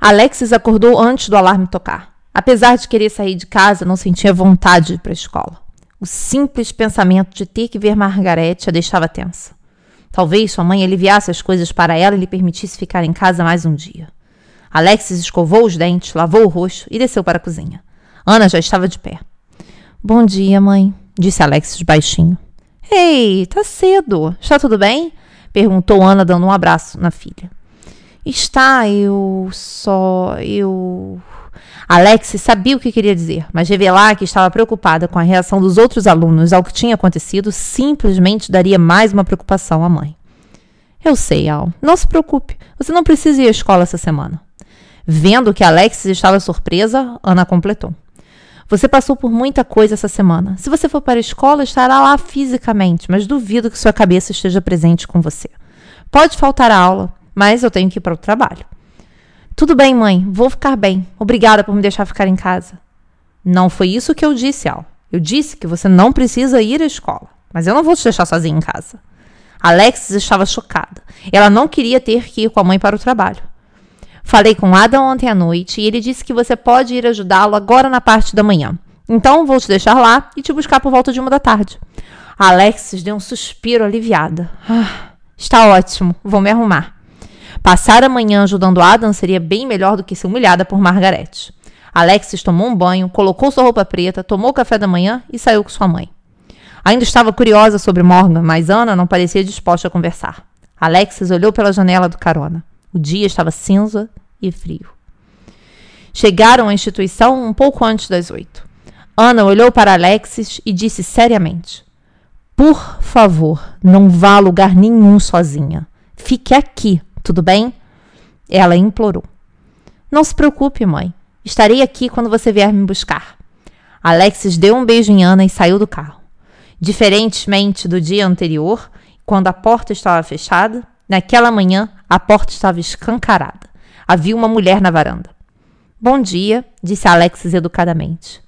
Alexis acordou antes do alarme tocar. Apesar de querer sair de casa, não sentia vontade de ir para a escola. O simples pensamento de ter que ver Margarete a deixava tensa. Talvez sua mãe aliviasse as coisas para ela e lhe permitisse ficar em casa mais um dia. Alexis escovou os dentes, lavou o rosto e desceu para a cozinha. Ana já estava de pé. Bom dia, mãe, disse Alexis baixinho. Ei, tá cedo. Está tudo bem? perguntou Ana, dando um abraço na filha. Está, eu só. Eu. Alex sabia o que queria dizer, mas revelar que estava preocupada com a reação dos outros alunos ao que tinha acontecido simplesmente daria mais uma preocupação à mãe. Eu sei, Al. Não se preocupe. Você não precisa ir à escola essa semana. Vendo que Alex estava surpresa, Ana completou. Você passou por muita coisa essa semana. Se você for para a escola, estará lá fisicamente, mas duvido que sua cabeça esteja presente com você. Pode faltar a aula, mas eu tenho que ir para o trabalho. Tudo bem, mãe, vou ficar bem. Obrigada por me deixar ficar em casa. Não foi isso que eu disse, Al. Eu disse que você não precisa ir à escola, mas eu não vou te deixar sozinha em casa. Alexis estava chocada. Ela não queria ter que ir com a mãe para o trabalho. Falei com Adam ontem à noite e ele disse que você pode ir ajudá-lo agora na parte da manhã. Então vou te deixar lá e te buscar por volta de uma da tarde. Alexis deu um suspiro aliviada. Ah, está ótimo, vou me arrumar. Passar a manhã ajudando Adam seria bem melhor do que ser humilhada por Margarete. Alexis tomou um banho, colocou sua roupa preta, tomou café da manhã e saiu com sua mãe. Ainda estava curiosa sobre Morgan, mas Ana não parecia disposta a conversar. Alexis olhou pela janela do carona. O dia estava cinza e frio. Chegaram à instituição um pouco antes das oito. Ana olhou para Alexis e disse seriamente: Por favor, não vá a lugar nenhum sozinha. Fique aqui tudo bem? Ela implorou. Não se preocupe, mãe. Estarei aqui quando você vier me buscar. Alexis deu um beijo em Ana e saiu do carro. Diferentemente do dia anterior, quando a porta estava fechada, naquela manhã a porta estava escancarada. Havia uma mulher na varanda. Bom dia, disse Alexis educadamente.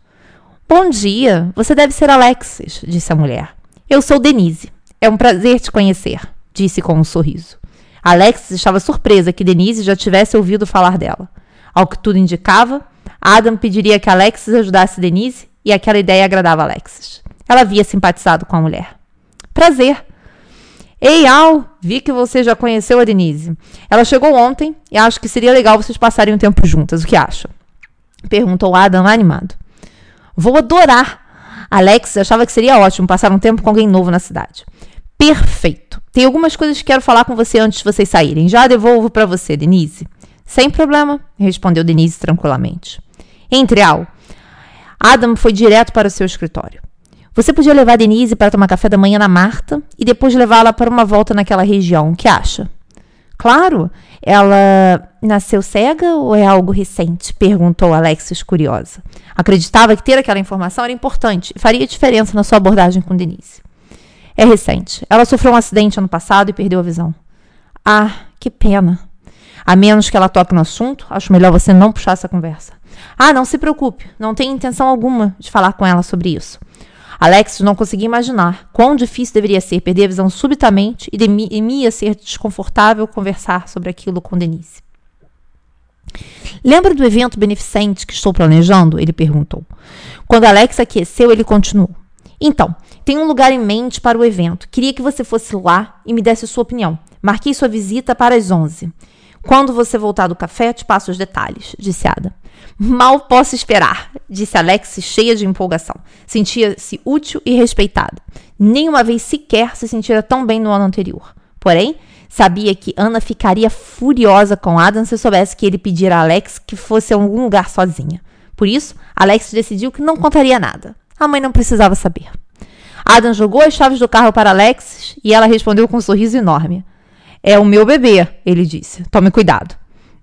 Bom dia, você deve ser Alexis, disse a mulher. Eu sou Denise. É um prazer te conhecer, disse com um sorriso. Alexis estava surpresa que Denise já tivesse ouvido falar dela. Ao que tudo indicava, Adam pediria que Alexis ajudasse Denise e aquela ideia agradava Alexis. Ela havia simpatizado com a mulher. Prazer. Ei, Al, vi que você já conheceu a Denise. Ela chegou ontem e acho que seria legal vocês passarem um tempo juntas. O que acha? Perguntou Adam animado. Vou adorar. Alexis achava que seria ótimo passar um tempo com alguém novo na cidade. Perfeito. Tem algumas coisas que quero falar com você antes de vocês saírem. Já devolvo para você, Denise. Sem problema, respondeu Denise tranquilamente. Entre Al. Adam foi direto para o seu escritório. Você podia levar Denise para tomar café da manhã na Marta e depois levá-la para uma volta naquela região. O que acha? Claro. Ela nasceu cega ou é algo recente? perguntou Alexis curiosa. Acreditava que ter aquela informação era importante e faria diferença na sua abordagem com Denise. É recente. Ela sofreu um acidente ano passado e perdeu a visão. Ah, que pena. A menos que ela toque no assunto, acho melhor você não puxar essa conversa. Ah, não se preocupe, não tenho intenção alguma de falar com ela sobre isso. Alex não conseguia imaginar quão difícil deveria ser perder a visão subitamente e temia ser desconfortável conversar sobre aquilo com Denise. Lembra do evento beneficente que estou planejando? Ele perguntou. Quando Alex aqueceu, ele continuou. Então, tenho um lugar em mente para o evento. Queria que você fosse lá e me desse sua opinião. Marquei sua visita para as 11. Quando você voltar do café, te passo os detalhes, disse Ada. Mal posso esperar, disse Alex, cheia de empolgação. Sentia-se útil e respeitada. Nenhuma vez sequer se sentira tão bem no ano anterior. Porém, sabia que Ana ficaria furiosa com Adam se soubesse que ele pedira a Alex que fosse a algum lugar sozinha. Por isso, Alex decidiu que não contaria nada. A mãe não precisava saber. Adam jogou as chaves do carro para Alexis e ela respondeu com um sorriso enorme. É o meu bebê, ele disse. Tome cuidado.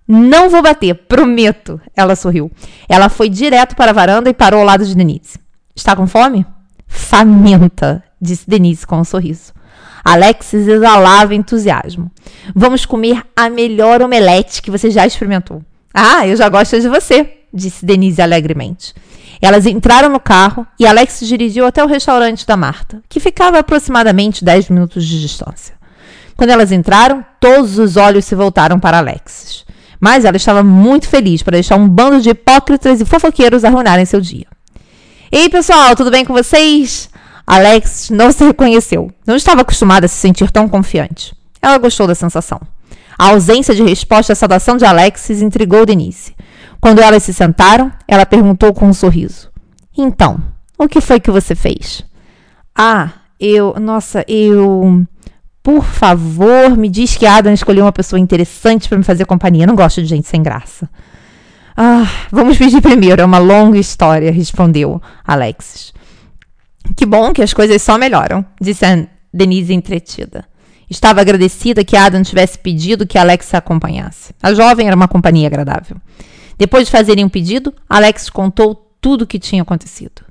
Não vou bater, prometo. Ela sorriu. Ela foi direto para a varanda e parou ao lado de Denise. Está com fome? Faminta, disse Denise com um sorriso. Alexis exalava entusiasmo. Vamos comer a melhor omelete que você já experimentou. Ah, eu já gosto de você, disse Denise alegremente. Elas entraram no carro e Alex dirigiu até o restaurante da Marta, que ficava a aproximadamente 10 minutos de distância. Quando elas entraram, todos os olhos se voltaram para Alexis. Mas ela estava muito feliz para deixar um bando de hipócritas e fofoqueiros arruinarem seu dia. Ei, pessoal, tudo bem com vocês? Alex não se reconheceu. Não estava acostumada a se sentir tão confiante. Ela gostou da sensação. A ausência de resposta à saudação de Alexis intrigou Denise. Quando elas se sentaram, ela perguntou com um sorriso: Então, o que foi que você fez? Ah, eu. Nossa, eu. Por favor, me diz que Adam escolheu uma pessoa interessante para me fazer companhia. Eu não gosto de gente sem graça. Ah, vamos pedir primeiro, é uma longa história, respondeu Alexis. Que bom que as coisas só melhoram, disse Denise entretida. Estava agradecida que Adam tivesse pedido que Alex a acompanhasse. A jovem era uma companhia agradável. Depois de fazerem um pedido, Alex contou tudo o que tinha acontecido.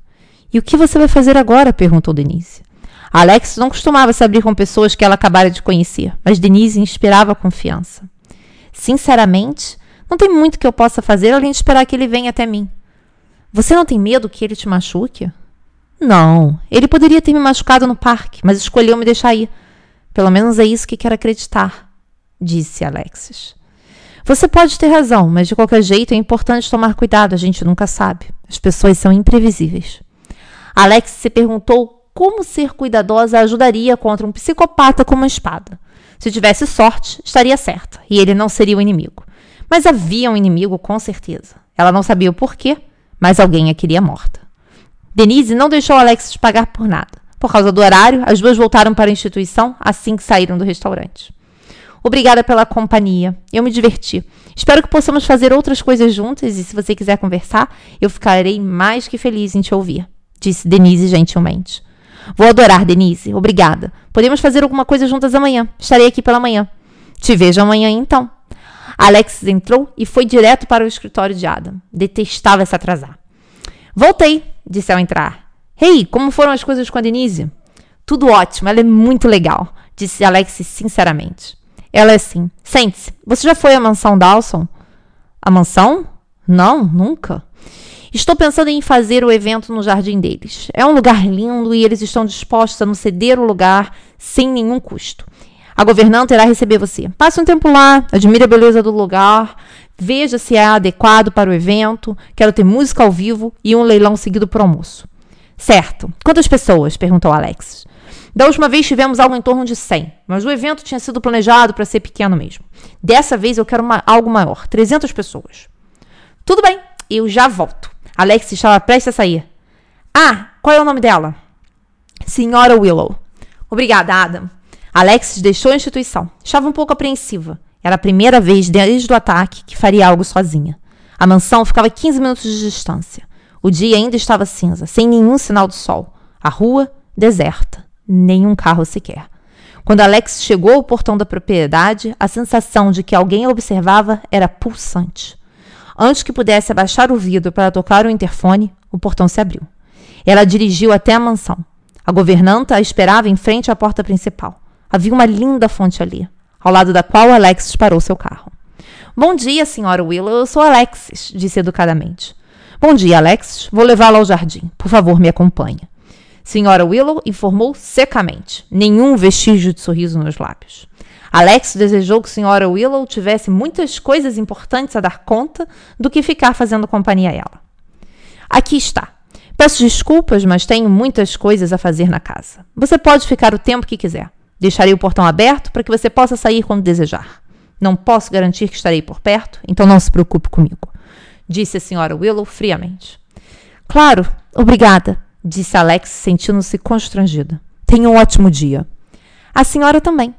E o que você vai fazer agora? perguntou Denise. Alex não costumava se abrir com pessoas que ela acabara de conhecer, mas Denise inspirava confiança. Sinceramente, não tem muito que eu possa fazer além de esperar que ele venha até mim. Você não tem medo que ele te machuque? Não, ele poderia ter me machucado no parque, mas escolheu me deixar ir. Pelo menos é isso que quero acreditar, disse Alexis. Você pode ter razão, mas de qualquer jeito é importante tomar cuidado, a gente nunca sabe. As pessoas são imprevisíveis. Alex se perguntou como ser cuidadosa ajudaria contra um psicopata com uma espada. Se tivesse sorte, estaria certa, e ele não seria o inimigo. Mas havia um inimigo com certeza. Ela não sabia o porquê, mas alguém a queria morta. Denise não deixou Alex pagar por nada. Por causa do horário, as duas voltaram para a instituição assim que saíram do restaurante. Obrigada pela companhia. Eu me diverti. Espero que possamos fazer outras coisas juntas e se você quiser conversar, eu ficarei mais que feliz em te ouvir, disse Denise gentilmente. Vou adorar, Denise. Obrigada. Podemos fazer alguma coisa juntas amanhã. Estarei aqui pela manhã. Te vejo amanhã então. Alex entrou e foi direto para o escritório de Adam. Detestava se atrasar. Voltei, disse ao entrar. Hey, como foram as coisas com a Denise? Tudo ótimo, ela é muito legal, disse Alex sinceramente. Ela é assim. Sente-se. Você já foi à mansão Dawson? A mansão? Não, nunca. Estou pensando em fazer o evento no jardim deles. É um lugar lindo e eles estão dispostos a nos ceder o lugar sem nenhum custo. A governanta irá receber você. Passe um tempo lá, admire a beleza do lugar, veja se é adequado para o evento. Quero ter música ao vivo e um leilão seguido por almoço. Certo. Quantas pessoas? perguntou Alex. Da última vez tivemos algo em torno de 100, mas o evento tinha sido planejado para ser pequeno mesmo. Dessa vez eu quero uma, algo maior, 300 pessoas. Tudo bem, eu já volto. Alex estava prestes a sair. Ah, qual é o nome dela? Senhora Willow. Obrigada, Adam. Alex deixou a instituição. Estava um pouco apreensiva. Era a primeira vez desde o ataque que faria algo sozinha. A mansão ficava a 15 minutos de distância. O dia ainda estava cinza, sem nenhum sinal do sol. A rua, deserta nenhum carro sequer. Quando Alex chegou ao portão da propriedade, a sensação de que alguém a observava era pulsante. Antes que pudesse abaixar o vidro para tocar o interfone, o portão se abriu. Ela dirigiu até a mansão. A governanta a esperava em frente à porta principal. Havia uma linda fonte ali, ao lado da qual Alexis parou seu carro. Bom dia, senhora Willow. Eu sou Alexis, disse educadamente. Bom dia, Alexis. Vou levá-la ao jardim. Por favor, me acompanhe. Senhora Willow informou secamente, nenhum vestígio de sorriso nos lábios. Alex desejou que Senhora Willow tivesse muitas coisas importantes a dar conta do que ficar fazendo companhia a ela. Aqui está. Peço desculpas, mas tenho muitas coisas a fazer na casa. Você pode ficar o tempo que quiser. Deixarei o portão aberto para que você possa sair quando desejar. Não posso garantir que estarei por perto, então não se preocupe comigo, disse a senhora Willow friamente. Claro, obrigada, disse Alex, sentindo-se constrangida. Tenha um ótimo dia. A senhora também.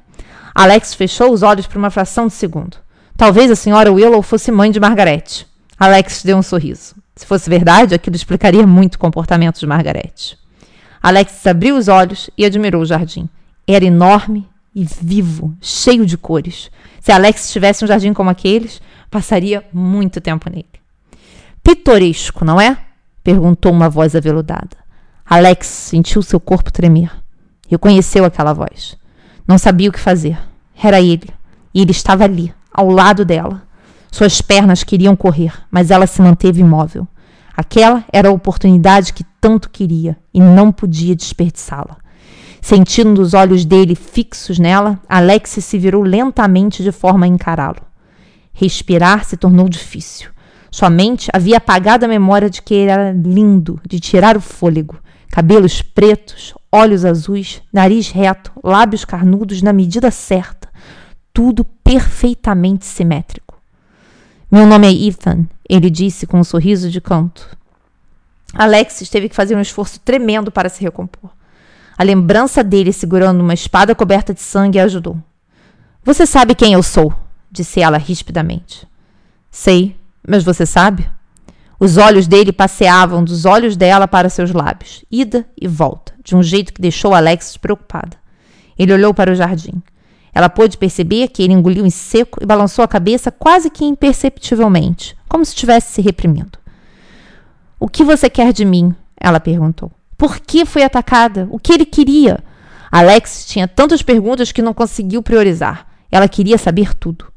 Alex fechou os olhos por uma fração de segundo. Talvez a senhora Willow fosse mãe de Margaret. Alex deu um sorriso. Se fosse verdade, aquilo explicaria muito o comportamento de Margaret. Alex abriu os olhos e admirou o jardim. Era enorme e vivo, cheio de cores. Se Alex tivesse um jardim como aqueles, passaria muito tempo nele. Pitoresco, não é? perguntou uma voz aveludada. Alex sentiu seu corpo tremer. Reconheceu aquela voz. Não sabia o que fazer. Era ele. E ele estava ali, ao lado dela. Suas pernas queriam correr, mas ela se manteve imóvel. Aquela era a oportunidade que tanto queria e não podia desperdiçá-la. Sentindo os olhos dele fixos nela, Alex se virou lentamente de forma a encará-lo. Respirar se tornou difícil. Sua mente havia apagado a memória de que ele era lindo, de tirar o fôlego. Cabelos pretos, olhos azuis, nariz reto, lábios carnudos na medida certa. Tudo perfeitamente simétrico. Meu nome é Ethan, ele disse com um sorriso de canto. Alexis teve que fazer um esforço tremendo para se recompor. A lembrança dele segurando uma espada coberta de sangue ajudou. Você sabe quem eu sou, disse ela rispidamente. Sei, mas você sabe? Os olhos dele passeavam dos olhos dela para seus lábios, ida e volta, de um jeito que deixou Alexis preocupada. Ele olhou para o jardim. Ela pôde perceber que ele engoliu em seco e balançou a cabeça quase que imperceptivelmente, como se estivesse se reprimindo. O que você quer de mim? Ela perguntou. Por que foi atacada? O que ele queria? Alex tinha tantas perguntas que não conseguiu priorizar. Ela queria saber tudo.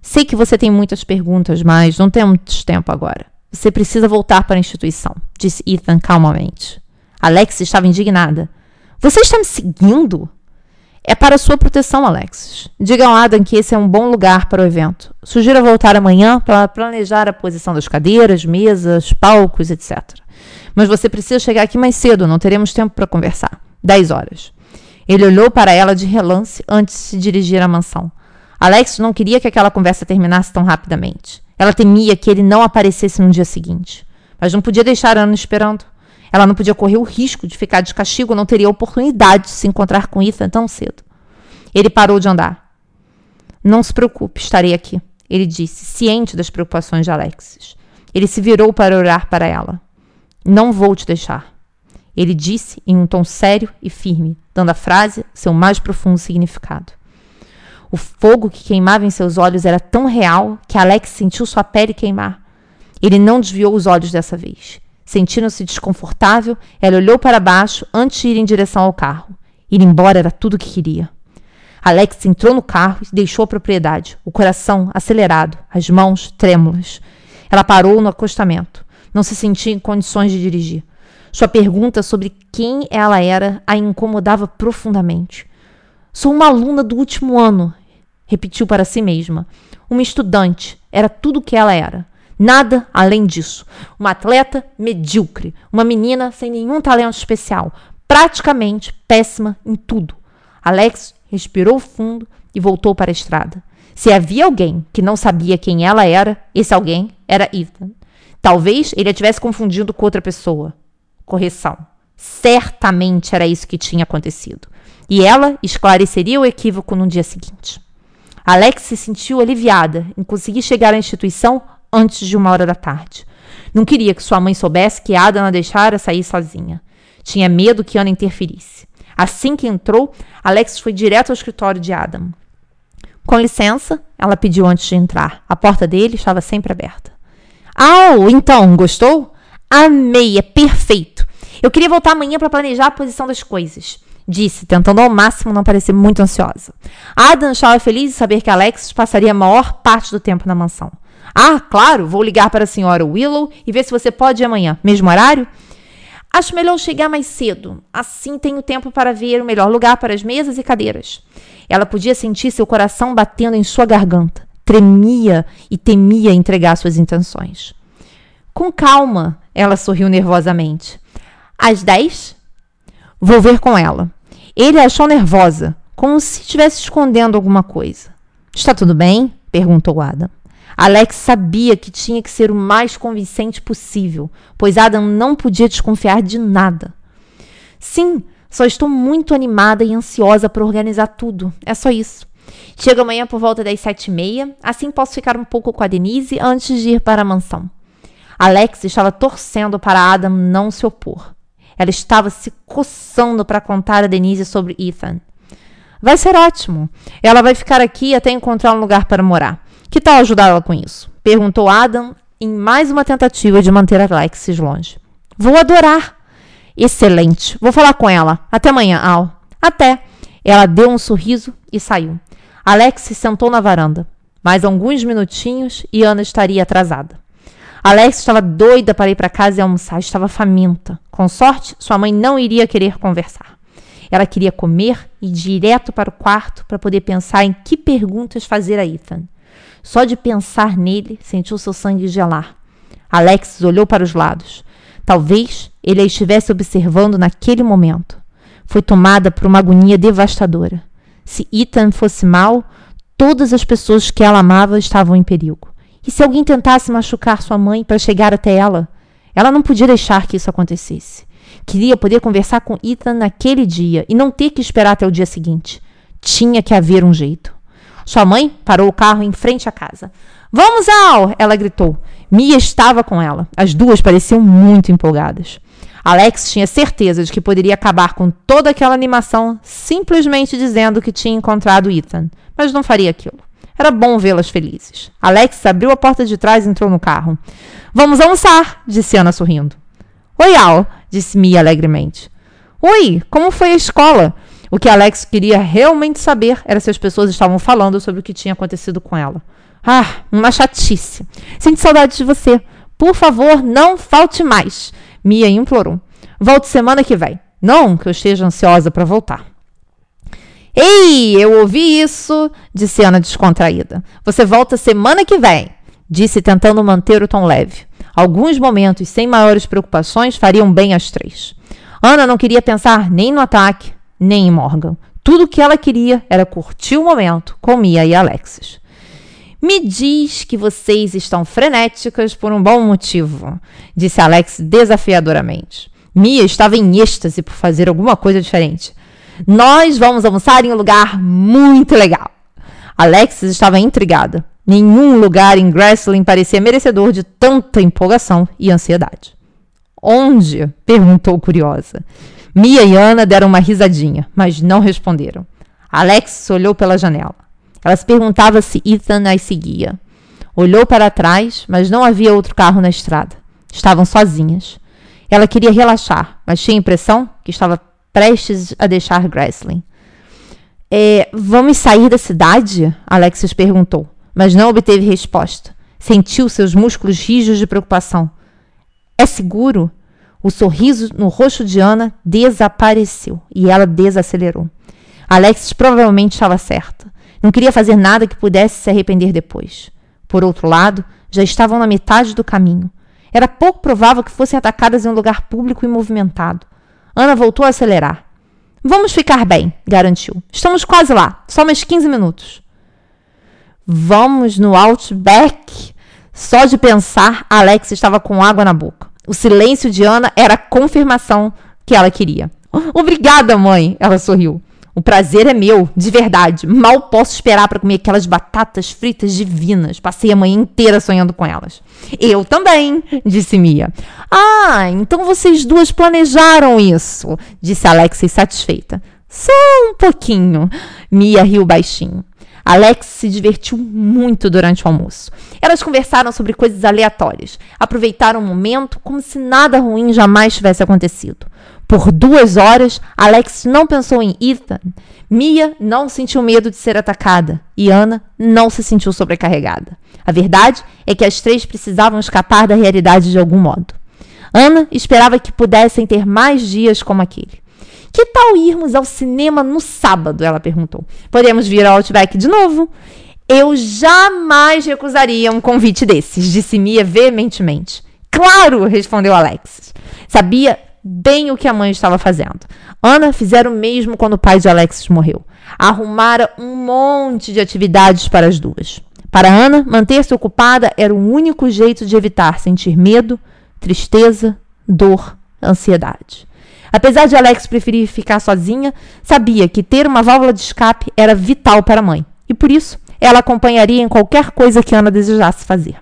Sei que você tem muitas perguntas, mas não temos tempo agora. Você precisa voltar para a instituição, disse Ethan calmamente. Alex estava indignada. Você está me seguindo? É para sua proteção, Alexis. Diga ao Adam que esse é um bom lugar para o evento. Sugiro voltar amanhã para planejar a posição das cadeiras, mesas, palcos, etc. Mas você precisa chegar aqui mais cedo, não teremos tempo para conversar. Dez horas. Ele olhou para ela de relance antes de se dirigir à mansão. Alex não queria que aquela conversa terminasse tão rapidamente. Ela temia que ele não aparecesse no dia seguinte. Mas não podia deixar Ana esperando. Ela não podia correr o risco de ficar de castigo, não teria oportunidade de se encontrar com Ethan tão cedo. Ele parou de andar. Não se preocupe, estarei aqui, ele disse, ciente das preocupações de Alexis. Ele se virou para olhar para ela. Não vou te deixar. Ele disse em um tom sério e firme, dando à frase seu mais profundo significado. O fogo que queimava em seus olhos era tão real que Alex sentiu sua pele queimar. Ele não desviou os olhos dessa vez. Sentindo-se desconfortável, ela olhou para baixo antes de ir em direção ao carro. Ir embora era tudo o que queria. Alex entrou no carro e deixou a propriedade, o coração acelerado, as mãos trêmulas. Ela parou no acostamento. Não se sentia em condições de dirigir. Sua pergunta sobre quem ela era a incomodava profundamente. Sou uma aluna do último ano, repetiu para si mesma. Uma estudante, era tudo o que ela era. Nada além disso. Uma atleta medíocre, uma menina sem nenhum talento especial, praticamente péssima em tudo. Alex respirou fundo e voltou para a estrada. Se havia alguém que não sabia quem ela era, esse alguém era Ethan. Talvez ele a tivesse confundido com outra pessoa. Correção. Certamente era isso que tinha acontecido. E ela esclareceria o equívoco no dia seguinte. Alex se sentiu aliviada em conseguir chegar à instituição antes de uma hora da tarde. Não queria que sua mãe soubesse que Ada a deixara sair sozinha. Tinha medo que Ana interferisse. Assim que entrou, Alex foi direto ao escritório de Adam. Com licença, ela pediu antes de entrar. A porta dele estava sempre aberta. Au, então, gostou? Amei, é perfeito. Eu queria voltar amanhã para planejar a posição das coisas. Disse, tentando ao máximo não parecer muito ansiosa. Adam estava feliz de saber que Alex passaria a maior parte do tempo na mansão. Ah, claro, vou ligar para a senhora Willow e ver se você pode ir amanhã. Mesmo horário? Acho melhor chegar mais cedo. Assim tenho tempo para ver o melhor lugar para as mesas e cadeiras. Ela podia sentir seu coração batendo em sua garganta. Tremia e temia entregar suas intenções. Com calma, ela sorriu nervosamente. Às dez? Vou ver com ela. Ele a achou nervosa, como se estivesse escondendo alguma coisa. Está tudo bem? perguntou Adam. Alex sabia que tinha que ser o mais convincente possível, pois Adam não podia desconfiar de nada. Sim, só estou muito animada e ansiosa para organizar tudo. É só isso. Chego amanhã por volta das sete e meia, assim posso ficar um pouco com a Denise antes de ir para a mansão. Alex estava torcendo para Adam não se opor. Ela estava se coçando para contar a Denise sobre Ethan. Vai ser ótimo. Ela vai ficar aqui até encontrar um lugar para morar. Que tal ajudá-la com isso? Perguntou Adam em mais uma tentativa de manter Alexis longe. Vou adorar. Excelente. Vou falar com ela. Até amanhã, Al. Até. Ela deu um sorriso e saiu. Alex se sentou na varanda. Mais alguns minutinhos e Ana estaria atrasada. Alex estava doida para ir para casa e almoçar, estava faminta. Com sorte, sua mãe não iria querer conversar. Ela queria comer e ir direto para o quarto para poder pensar em que perguntas fazer a Ethan. Só de pensar nele, sentiu seu sangue gelar. Alexis olhou para os lados. Talvez ele a estivesse observando naquele momento. Foi tomada por uma agonia devastadora. Se Ethan fosse mal, todas as pessoas que ela amava estavam em perigo. E se alguém tentasse machucar sua mãe para chegar até ela? Ela não podia deixar que isso acontecesse. Queria poder conversar com Ethan naquele dia e não ter que esperar até o dia seguinte. Tinha que haver um jeito. Sua mãe parou o carro em frente à casa. Vamos, Al! Ela gritou. Mia estava com ela. As duas pareciam muito empolgadas. Alex tinha certeza de que poderia acabar com toda aquela animação simplesmente dizendo que tinha encontrado Ethan, mas não faria aquilo. Era bom vê-las felizes. Alex abriu a porta de trás e entrou no carro. Vamos almoçar, disse Ana sorrindo. Oi, Al, disse Mia alegremente. Oi, como foi a escola? O que Alex queria realmente saber era se as pessoas estavam falando sobre o que tinha acontecido com ela. Ah, uma chatice. Sinto saudade de você. Por favor, não falte mais. Mia implorou. Volte semana que vem. Não que eu esteja ansiosa para voltar. Ei, eu ouvi isso, disse Ana descontraída. Você volta semana que vem, disse tentando manter o tom leve. Alguns momentos sem maiores preocupações fariam bem às três. Ana não queria pensar nem no ataque, nem em Morgan. Tudo o que ela queria era curtir o momento com Mia e Alexis. Me diz que vocês estão frenéticas por um bom motivo, disse Alex desafiadoramente. Mia estava em êxtase por fazer alguma coisa diferente. Nós vamos almoçar em um lugar muito legal. Alexis estava intrigada. Nenhum lugar em Grassling parecia merecedor de tanta empolgação e ansiedade. Onde? perguntou curiosa. Mia e Ana deram uma risadinha, mas não responderam. Alex olhou pela janela. Ela se perguntava se Ethan as seguia. Olhou para trás, mas não havia outro carro na estrada. Estavam sozinhas. Ela queria relaxar, mas tinha a impressão que estava prestes a deixar Grassling. É, vamos sair da cidade? Alexis perguntou, mas não obteve resposta. Sentiu seus músculos rijos de preocupação. É seguro? O sorriso no rosto de Ana desapareceu e ela desacelerou. Alexis provavelmente estava certa. Não queria fazer nada que pudesse se arrepender depois. Por outro lado, já estavam na metade do caminho. Era pouco provável que fossem atacadas em um lugar público e movimentado. Ana voltou a acelerar. Vamos ficar bem, garantiu. Estamos quase lá, só mais 15 minutos. Vamos no Outback? Só de pensar, Alex estava com água na boca. O silêncio de Ana era a confirmação que ela queria. Obrigada, mãe, ela sorriu. O prazer é meu, de verdade. Mal posso esperar para comer aquelas batatas fritas divinas. Passei a manhã inteira sonhando com elas. Eu também, disse Mia. Ah, então vocês duas planejaram isso, disse Alexis satisfeita. Só um pouquinho. Mia riu baixinho. Alex se divertiu muito durante o almoço. Elas conversaram sobre coisas aleatórias, aproveitaram o momento como se nada ruim jamais tivesse acontecido. Por duas horas, Alex não pensou em Ethan. Mia não sentiu medo de ser atacada e Ana não se sentiu sobrecarregada. A verdade é que as três precisavam escapar da realidade de algum modo. Ana esperava que pudessem ter mais dias como aquele. Que tal irmos ao cinema no sábado? Ela perguntou. Podemos vir ao Outback de novo? Eu jamais recusaria um convite desses, disse Mia veementemente. Claro, respondeu Alexis. Sabia bem o que a mãe estava fazendo. Ana fizeram o mesmo quando o pai de Alexis morreu. Arrumara um monte de atividades para as duas. Para Ana, manter-se ocupada era o único jeito de evitar sentir medo, tristeza, dor, ansiedade. Apesar de Alex preferir ficar sozinha, sabia que ter uma válvula de escape era vital para a mãe, e por isso ela acompanharia em qualquer coisa que Ana desejasse fazer.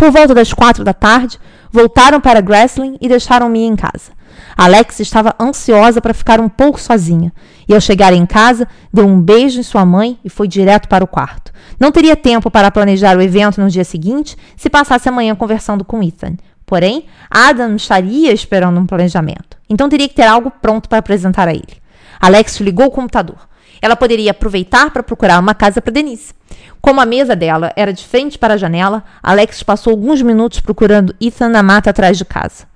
Por volta das quatro da tarde, voltaram para Grassling e deixaram Mia em casa. Alex estava ansiosa para ficar um pouco sozinha, e ao chegar em casa, deu um beijo em sua mãe e foi direto para o quarto. Não teria tempo para planejar o evento no dia seguinte se passasse a manhã conversando com Ethan. Porém, Adam estaria esperando um planejamento, então teria que ter algo pronto para apresentar a ele. Alex ligou o computador. Ela poderia aproveitar para procurar uma casa para Denise. Como a mesa dela era de frente para a janela, Alex passou alguns minutos procurando Ethan na mata atrás de casa.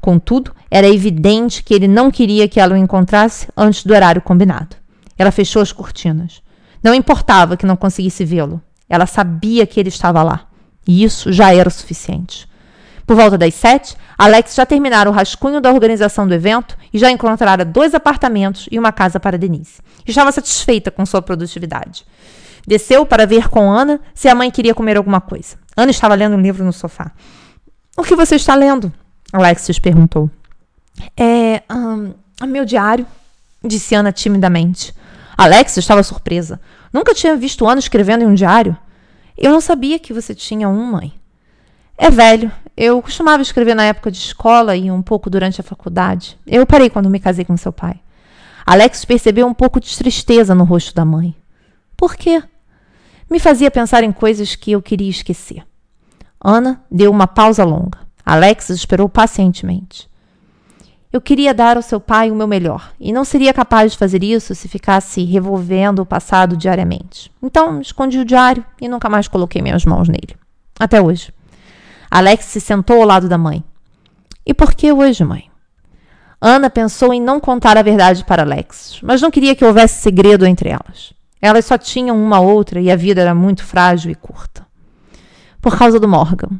Contudo, era evidente que ele não queria que ela o encontrasse antes do horário combinado. Ela fechou as cortinas. Não importava que não conseguisse vê-lo. Ela sabia que ele estava lá. E isso já era o suficiente. Por volta das sete, Alex já terminara o rascunho da organização do evento e já encontrara dois apartamentos e uma casa para Denise. Estava satisfeita com sua produtividade. Desceu para ver com Ana se a mãe queria comer alguma coisa. Ana estava lendo um livro no sofá. O que você está lendo? Alexis perguntou. É. Um, meu diário, disse Ana timidamente. Alex estava surpresa. Nunca tinha visto Ana escrevendo em um diário. Eu não sabia que você tinha um, mãe. É velho. Eu costumava escrever na época de escola e um pouco durante a faculdade. Eu parei quando me casei com seu pai. Alex percebeu um pouco de tristeza no rosto da mãe. Por quê? Me fazia pensar em coisas que eu queria esquecer. Ana deu uma pausa longa. Alex esperou pacientemente. Eu queria dar ao seu pai o meu melhor, e não seria capaz de fazer isso se ficasse revolvendo o passado diariamente. Então, escondi o diário e nunca mais coloquei minhas mãos nele. Até hoje. Alex se sentou ao lado da mãe. E por que hoje, mãe? Ana pensou em não contar a verdade para Alex, mas não queria que houvesse segredo entre elas. Elas só tinham uma outra e a vida era muito frágil e curta. Por causa do Morgan.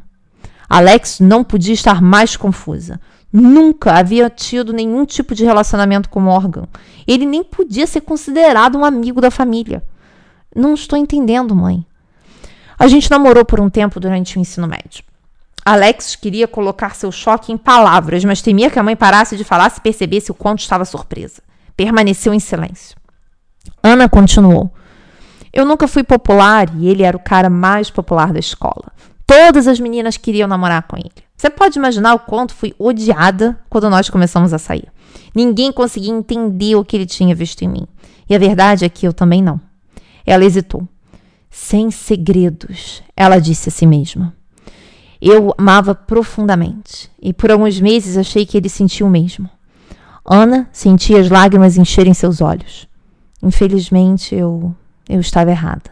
Alex não podia estar mais confusa. Nunca havia tido nenhum tipo de relacionamento com Morgan. Ele nem podia ser considerado um amigo da família. Não estou entendendo, mãe. A gente namorou por um tempo durante o ensino médio. Alex queria colocar seu choque em palavras, mas temia que a mãe parasse de falar se percebesse o quanto estava surpresa. Permaneceu em silêncio. Ana continuou. Eu nunca fui popular e ele era o cara mais popular da escola. Todas as meninas queriam namorar com ele. Você pode imaginar o quanto fui odiada quando nós começamos a sair. Ninguém conseguia entender o que ele tinha visto em mim. E a verdade é que eu também não. Ela hesitou. Sem segredos, ela disse a si mesma. Eu amava profundamente e por alguns meses achei que ele sentia o mesmo. Ana sentia as lágrimas encherem seus olhos. Infelizmente, eu eu estava errada.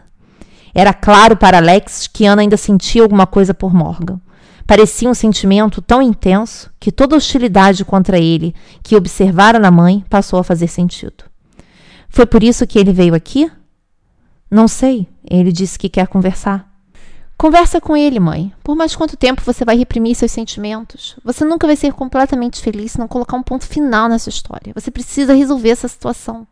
Era claro para Alex que Ana ainda sentia alguma coisa por Morgan. Parecia um sentimento tão intenso que toda hostilidade contra ele que observara na mãe passou a fazer sentido. Foi por isso que ele veio aqui? Não sei. Ele disse que quer conversar. Conversa com ele, mãe. Por mais quanto tempo você vai reprimir seus sentimentos? Você nunca vai ser completamente feliz se não colocar um ponto final nessa história. Você precisa resolver essa situação.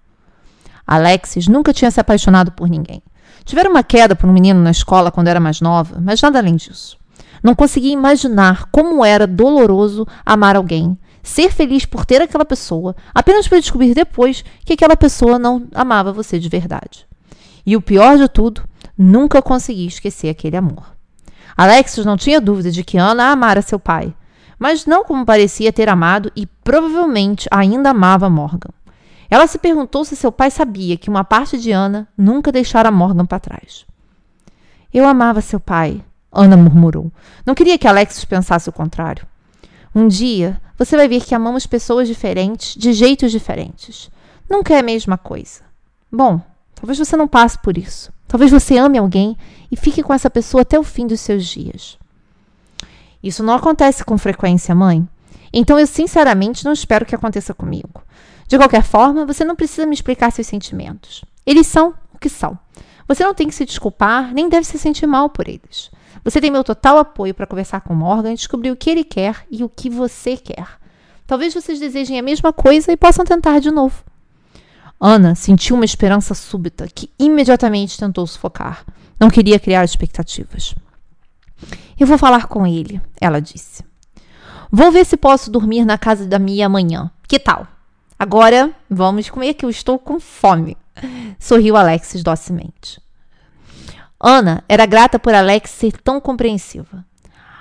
Alexis nunca tinha se apaixonado por ninguém. Tivera uma queda por um menino na escola quando era mais nova, mas nada além disso. Não conseguia imaginar como era doloroso amar alguém, ser feliz por ter aquela pessoa, apenas para descobrir depois que aquela pessoa não amava você de verdade. E o pior de tudo, nunca consegui esquecer aquele amor. Alexis não tinha dúvida de que Ana amara seu pai, mas não como parecia ter amado e provavelmente ainda amava Morgan. Ela se perguntou se seu pai sabia que uma parte de Ana nunca deixara Morgan para trás. Eu amava seu pai, Ana murmurou. Não queria que Alexis pensasse o contrário. Um dia você vai ver que amamos pessoas diferentes, de jeitos diferentes. Nunca é a mesma coisa. Bom, talvez você não passe por isso. Talvez você ame alguém e fique com essa pessoa até o fim dos seus dias. Isso não acontece com frequência, mãe. Então eu sinceramente não espero que aconteça comigo. De qualquer forma, você não precisa me explicar seus sentimentos. Eles são o que são. Você não tem que se desculpar, nem deve se sentir mal por eles. Você tem meu total apoio para conversar com Morgan e descobrir o que ele quer e o que você quer. Talvez vocês desejem a mesma coisa e possam tentar de novo. Ana sentiu uma esperança súbita que imediatamente tentou sufocar. Não queria criar expectativas. Eu vou falar com ele, ela disse. Vou ver se posso dormir na casa da Mia amanhã. Que tal? Agora vamos comer que eu estou com fome. Sorriu Alexis docemente. Ana era grata por Alex ser tão compreensiva.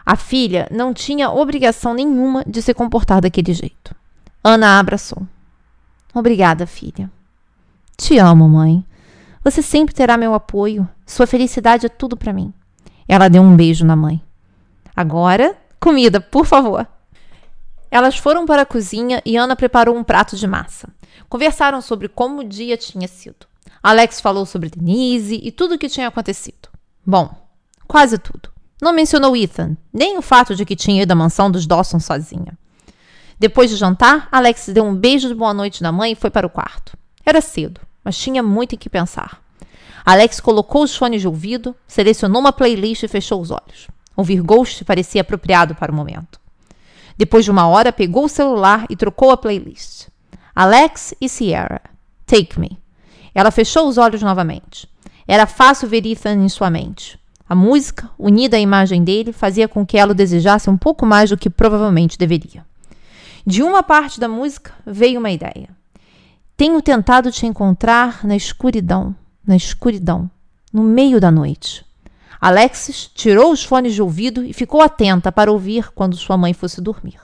A filha não tinha obrigação nenhuma de se comportar daquele jeito. Ana a abraçou. Obrigada, filha. Te amo, mãe. Você sempre terá meu apoio. Sua felicidade é tudo para mim. Ela deu um beijo na mãe. Agora, comida, por favor. Elas foram para a cozinha e Ana preparou um prato de massa. Conversaram sobre como o dia tinha sido. Alex falou sobre Denise e tudo o que tinha acontecido. Bom, quase tudo. Não mencionou Ethan, nem o fato de que tinha ido à mansão dos Dawson sozinha. Depois de jantar, Alex deu um beijo de boa noite na mãe e foi para o quarto. Era cedo, mas tinha muito em que pensar. Alex colocou os fones de ouvido, selecionou uma playlist e fechou os olhos. Ouvir Ghost parecia apropriado para o momento. Depois de uma hora, pegou o celular e trocou a playlist. Alex e Sierra. Take Me. Ela fechou os olhos novamente. Era fácil ver Ethan em sua mente. A música, unida à imagem dele, fazia com que ela o desejasse um pouco mais do que provavelmente deveria. De uma parte da música veio uma ideia. Tenho tentado te encontrar na escuridão, na escuridão, no meio da noite. Alexis tirou os fones de ouvido e ficou atenta para ouvir quando sua mãe fosse dormir.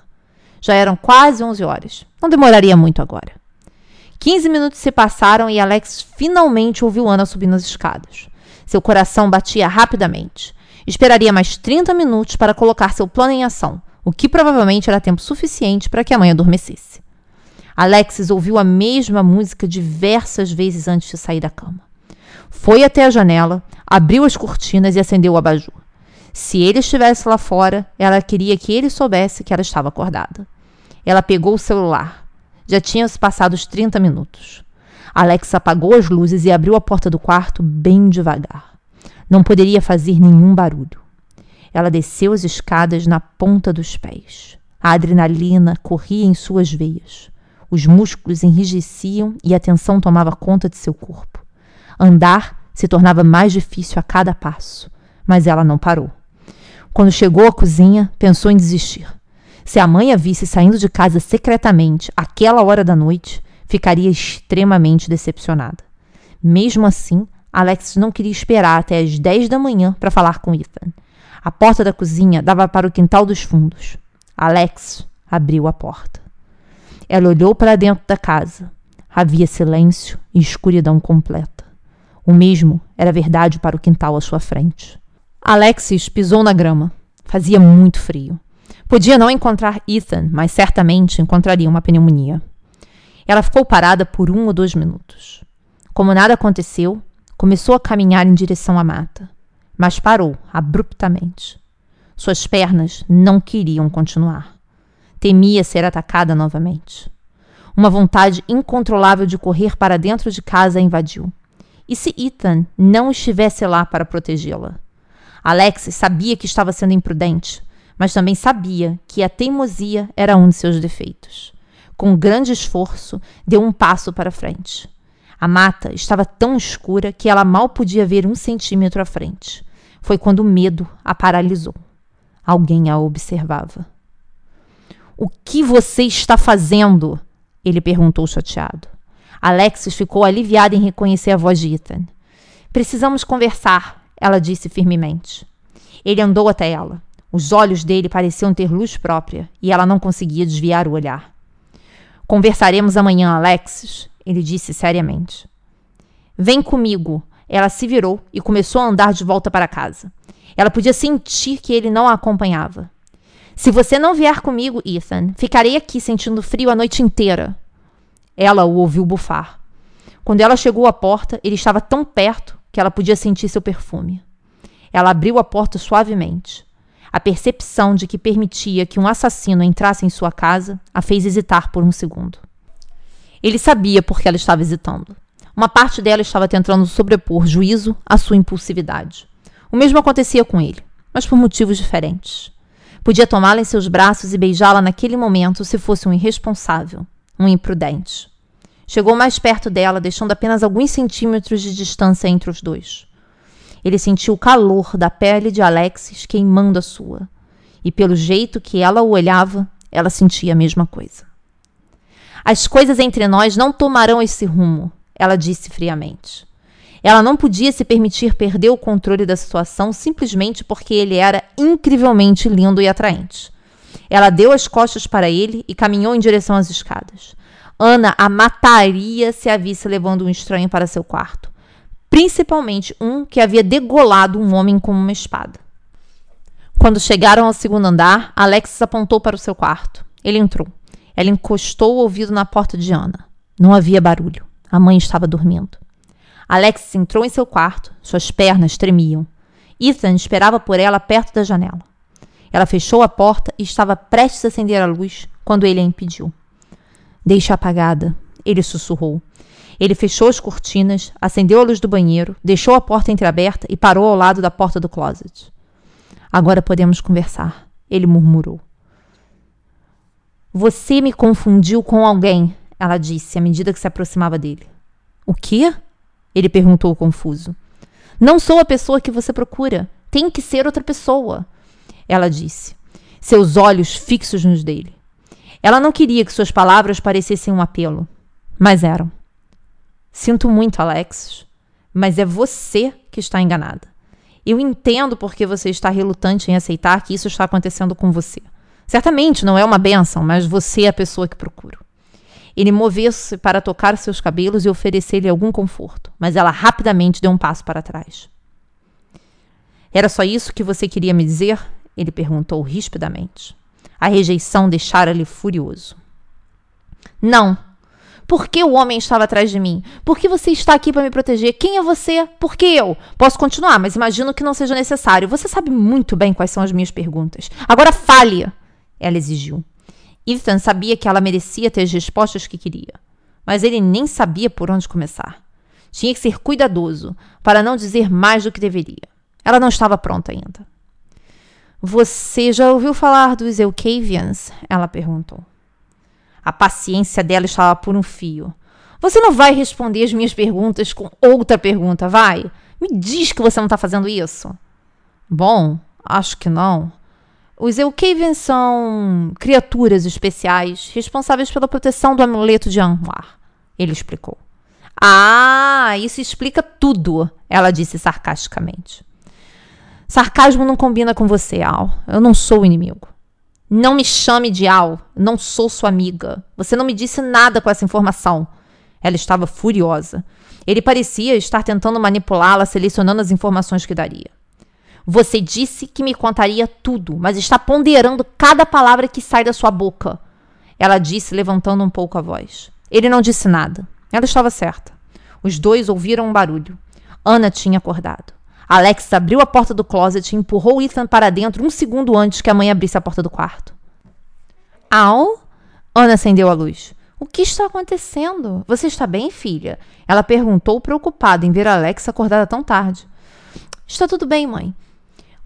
Já eram quase 11 horas. Não demoraria muito agora. 15 minutos se passaram e Alex finalmente ouviu Ana subindo as escadas. Seu coração batia rapidamente. Esperaria mais 30 minutos para colocar seu plano em ação, o que provavelmente era tempo suficiente para que a mãe adormecesse. Alexis ouviu a mesma música diversas vezes antes de sair da cama. Foi até a janela, abriu as cortinas e acendeu o abajur. Se ele estivesse lá fora, ela queria que ele soubesse que ela estava acordada. Ela pegou o celular. Já tinham se passado os 30 minutos. Alex apagou as luzes e abriu a porta do quarto bem devagar. Não poderia fazer nenhum barulho. Ela desceu as escadas na ponta dos pés. A adrenalina corria em suas veias. Os músculos enrijeciam e a tensão tomava conta de seu corpo. Andar se tornava mais difícil a cada passo, mas ela não parou. Quando chegou à cozinha, pensou em desistir. Se a mãe a visse saindo de casa secretamente àquela hora da noite, ficaria extremamente decepcionada. Mesmo assim, Alex não queria esperar até as 10 da manhã para falar com Ethan. A porta da cozinha dava para o quintal dos fundos. Alex abriu a porta. Ela olhou para dentro da casa. Havia silêncio e escuridão completa. O mesmo era verdade para o quintal à sua frente. Alexis pisou na grama. Fazia muito frio. Podia não encontrar Ethan, mas certamente encontraria uma pneumonia. Ela ficou parada por um ou dois minutos. Como nada aconteceu, começou a caminhar em direção à mata, mas parou abruptamente. Suas pernas não queriam continuar. Temia ser atacada novamente. Uma vontade incontrolável de correr para dentro de casa a invadiu. E se Ethan não estivesse lá para protegê-la? Alex sabia que estava sendo imprudente, mas também sabia que a teimosia era um de seus defeitos. Com grande esforço, deu um passo para frente. A mata estava tão escura que ela mal podia ver um centímetro à frente. Foi quando o medo a paralisou. Alguém a observava. O que você está fazendo? Ele perguntou chateado. Alexis ficou aliviada em reconhecer a voz de Ethan. Precisamos conversar, ela disse firmemente. Ele andou até ela. Os olhos dele pareciam ter luz própria e ela não conseguia desviar o olhar. Conversaremos amanhã, Alexis, ele disse seriamente. Vem comigo. Ela se virou e começou a andar de volta para casa. Ela podia sentir que ele não a acompanhava. Se você não vier comigo, Ethan, ficarei aqui sentindo frio a noite inteira. Ela o ouviu bufar. Quando ela chegou à porta, ele estava tão perto que ela podia sentir seu perfume. Ela abriu a porta suavemente. A percepção de que permitia que um assassino entrasse em sua casa a fez hesitar por um segundo. Ele sabia por que ela estava hesitando. Uma parte dela estava tentando sobrepor juízo à sua impulsividade. O mesmo acontecia com ele, mas por motivos diferentes. Podia tomá-la em seus braços e beijá-la naquele momento se fosse um irresponsável, um imprudente. Chegou mais perto dela, deixando apenas alguns centímetros de distância entre os dois. Ele sentiu o calor da pele de Alexis queimando a sua. E pelo jeito que ela o olhava, ela sentia a mesma coisa. As coisas entre nós não tomarão esse rumo, ela disse friamente. Ela não podia se permitir perder o controle da situação simplesmente porque ele era incrivelmente lindo e atraente. Ela deu as costas para ele e caminhou em direção às escadas. Ana a mataria se a visse levando um estranho para seu quarto principalmente um que havia degolado um homem com uma espada. Quando chegaram ao segundo andar, Alexis apontou para o seu quarto. Ele entrou. Ela encostou o ouvido na porta de Ana. Não havia barulho. A mãe estava dormindo. Alexis entrou em seu quarto. Suas pernas tremiam. Ethan esperava por ela perto da janela. Ela fechou a porta e estava prestes a acender a luz quando ele a impediu. Deixe apagada. ele sussurrou. Ele fechou as cortinas, acendeu a luz do banheiro, deixou a porta entreaberta e parou ao lado da porta do closet. Agora podemos conversar, ele murmurou. Você me confundiu com alguém, ela disse à medida que se aproximava dele. O quê? Ele perguntou confuso. Não sou a pessoa que você procura. Tem que ser outra pessoa, ela disse, seus olhos fixos nos dele. Ela não queria que suas palavras parecessem um apelo, mas eram. Sinto muito, Alexis, mas é você que está enganada. Eu entendo porque você está relutante em aceitar que isso está acontecendo com você. Certamente não é uma benção, mas você é a pessoa que procuro. Ele moveu-se para tocar seus cabelos e oferecer-lhe algum conforto, mas ela rapidamente deu um passo para trás. Era só isso que você queria me dizer? Ele perguntou rispidamente. A rejeição deixara-lhe furioso. Não, por que o homem estava atrás de mim? Por que você está aqui para me proteger? Quem é você? Por que eu? Posso continuar, mas imagino que não seja necessário. Você sabe muito bem quais são as minhas perguntas. Agora fale! Ela exigiu. Ethan sabia que ela merecia ter as respostas que queria, mas ele nem sabia por onde começar. Tinha que ser cuidadoso para não dizer mais do que deveria. Ela não estava pronta ainda. Você já ouviu falar dos Eucavians? Ela perguntou. A paciência dela estava por um fio. Você não vai responder as minhas perguntas com outra pergunta, vai? Me diz que você não está fazendo isso. Bom, acho que não. Os Eukaven são criaturas especiais responsáveis pela proteção do amuleto de Anwar, ele explicou. Ah, isso explica tudo, ela disse sarcasticamente. Sarcasmo não combina com você, Al. Eu não sou inimigo. Não me chame de Al. Não sou sua amiga. Você não me disse nada com essa informação. Ela estava furiosa. Ele parecia estar tentando manipulá-la, selecionando as informações que daria. Você disse que me contaria tudo, mas está ponderando cada palavra que sai da sua boca. Ela disse, levantando um pouco a voz. Ele não disse nada. Ela estava certa. Os dois ouviram um barulho. Ana tinha acordado. Alex abriu a porta do closet e empurrou Ethan para dentro um segundo antes que a mãe abrisse a porta do quarto. Al? Ana acendeu a luz. O que está acontecendo? Você está bem, filha? Ela perguntou, preocupada em ver Alex acordada tão tarde. Está tudo bem, mãe.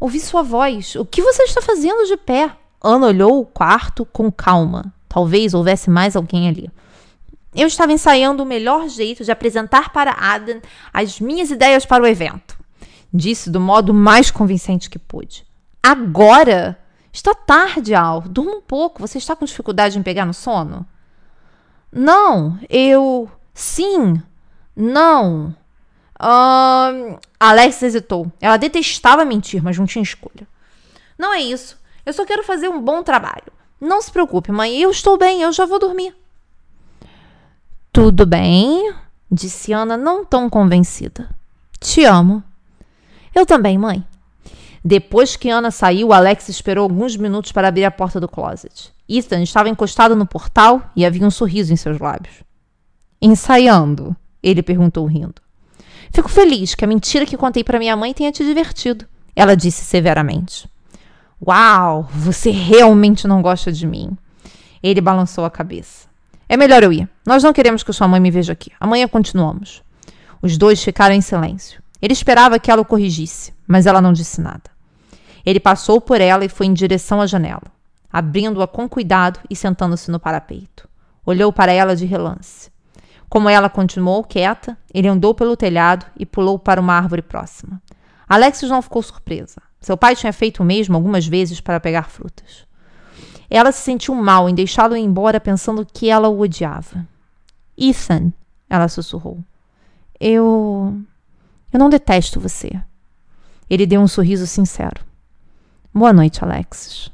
Ouvi sua voz. O que você está fazendo de pé? Ana olhou o quarto com calma. Talvez houvesse mais alguém ali. Eu estava ensaiando o melhor jeito de apresentar para Adam as minhas ideias para o evento. Disse do modo mais convincente que pude. Agora? Está tarde, Al. Durma um pouco. Você está com dificuldade em pegar no sono? Não, eu. Sim. Não. Uh, Alex hesitou. Ela detestava mentir, mas não tinha escolha. Não é isso. Eu só quero fazer um bom trabalho. Não se preocupe, mãe. Eu estou bem. Eu já vou dormir. Tudo bem, disse Ana, não tão convencida. Te amo. Eu também, mãe. Depois que Ana saiu, Alex esperou alguns minutos para abrir a porta do closet. Ethan estava encostado no portal e havia um sorriso em seus lábios. Ensaiando? Ele perguntou rindo. Fico feliz que a mentira que contei para minha mãe tenha te divertido, ela disse severamente. Uau, você realmente não gosta de mim. Ele balançou a cabeça. É melhor eu ir. Nós não queremos que sua mãe me veja aqui. Amanhã continuamos. Os dois ficaram em silêncio. Ele esperava que ela o corrigisse, mas ela não disse nada. Ele passou por ela e foi em direção à janela, abrindo-a com cuidado e sentando-se no parapeito. Olhou para ela de relance. Como ela continuou quieta, ele andou pelo telhado e pulou para uma árvore próxima. Alexis não ficou surpresa. Seu pai tinha feito o mesmo algumas vezes para pegar frutas. Ela se sentiu mal em deixá-lo ir embora pensando que ela o odiava. Ethan, ela sussurrou. Eu. Eu não detesto você. Ele deu um sorriso sincero. Boa noite, Alexis.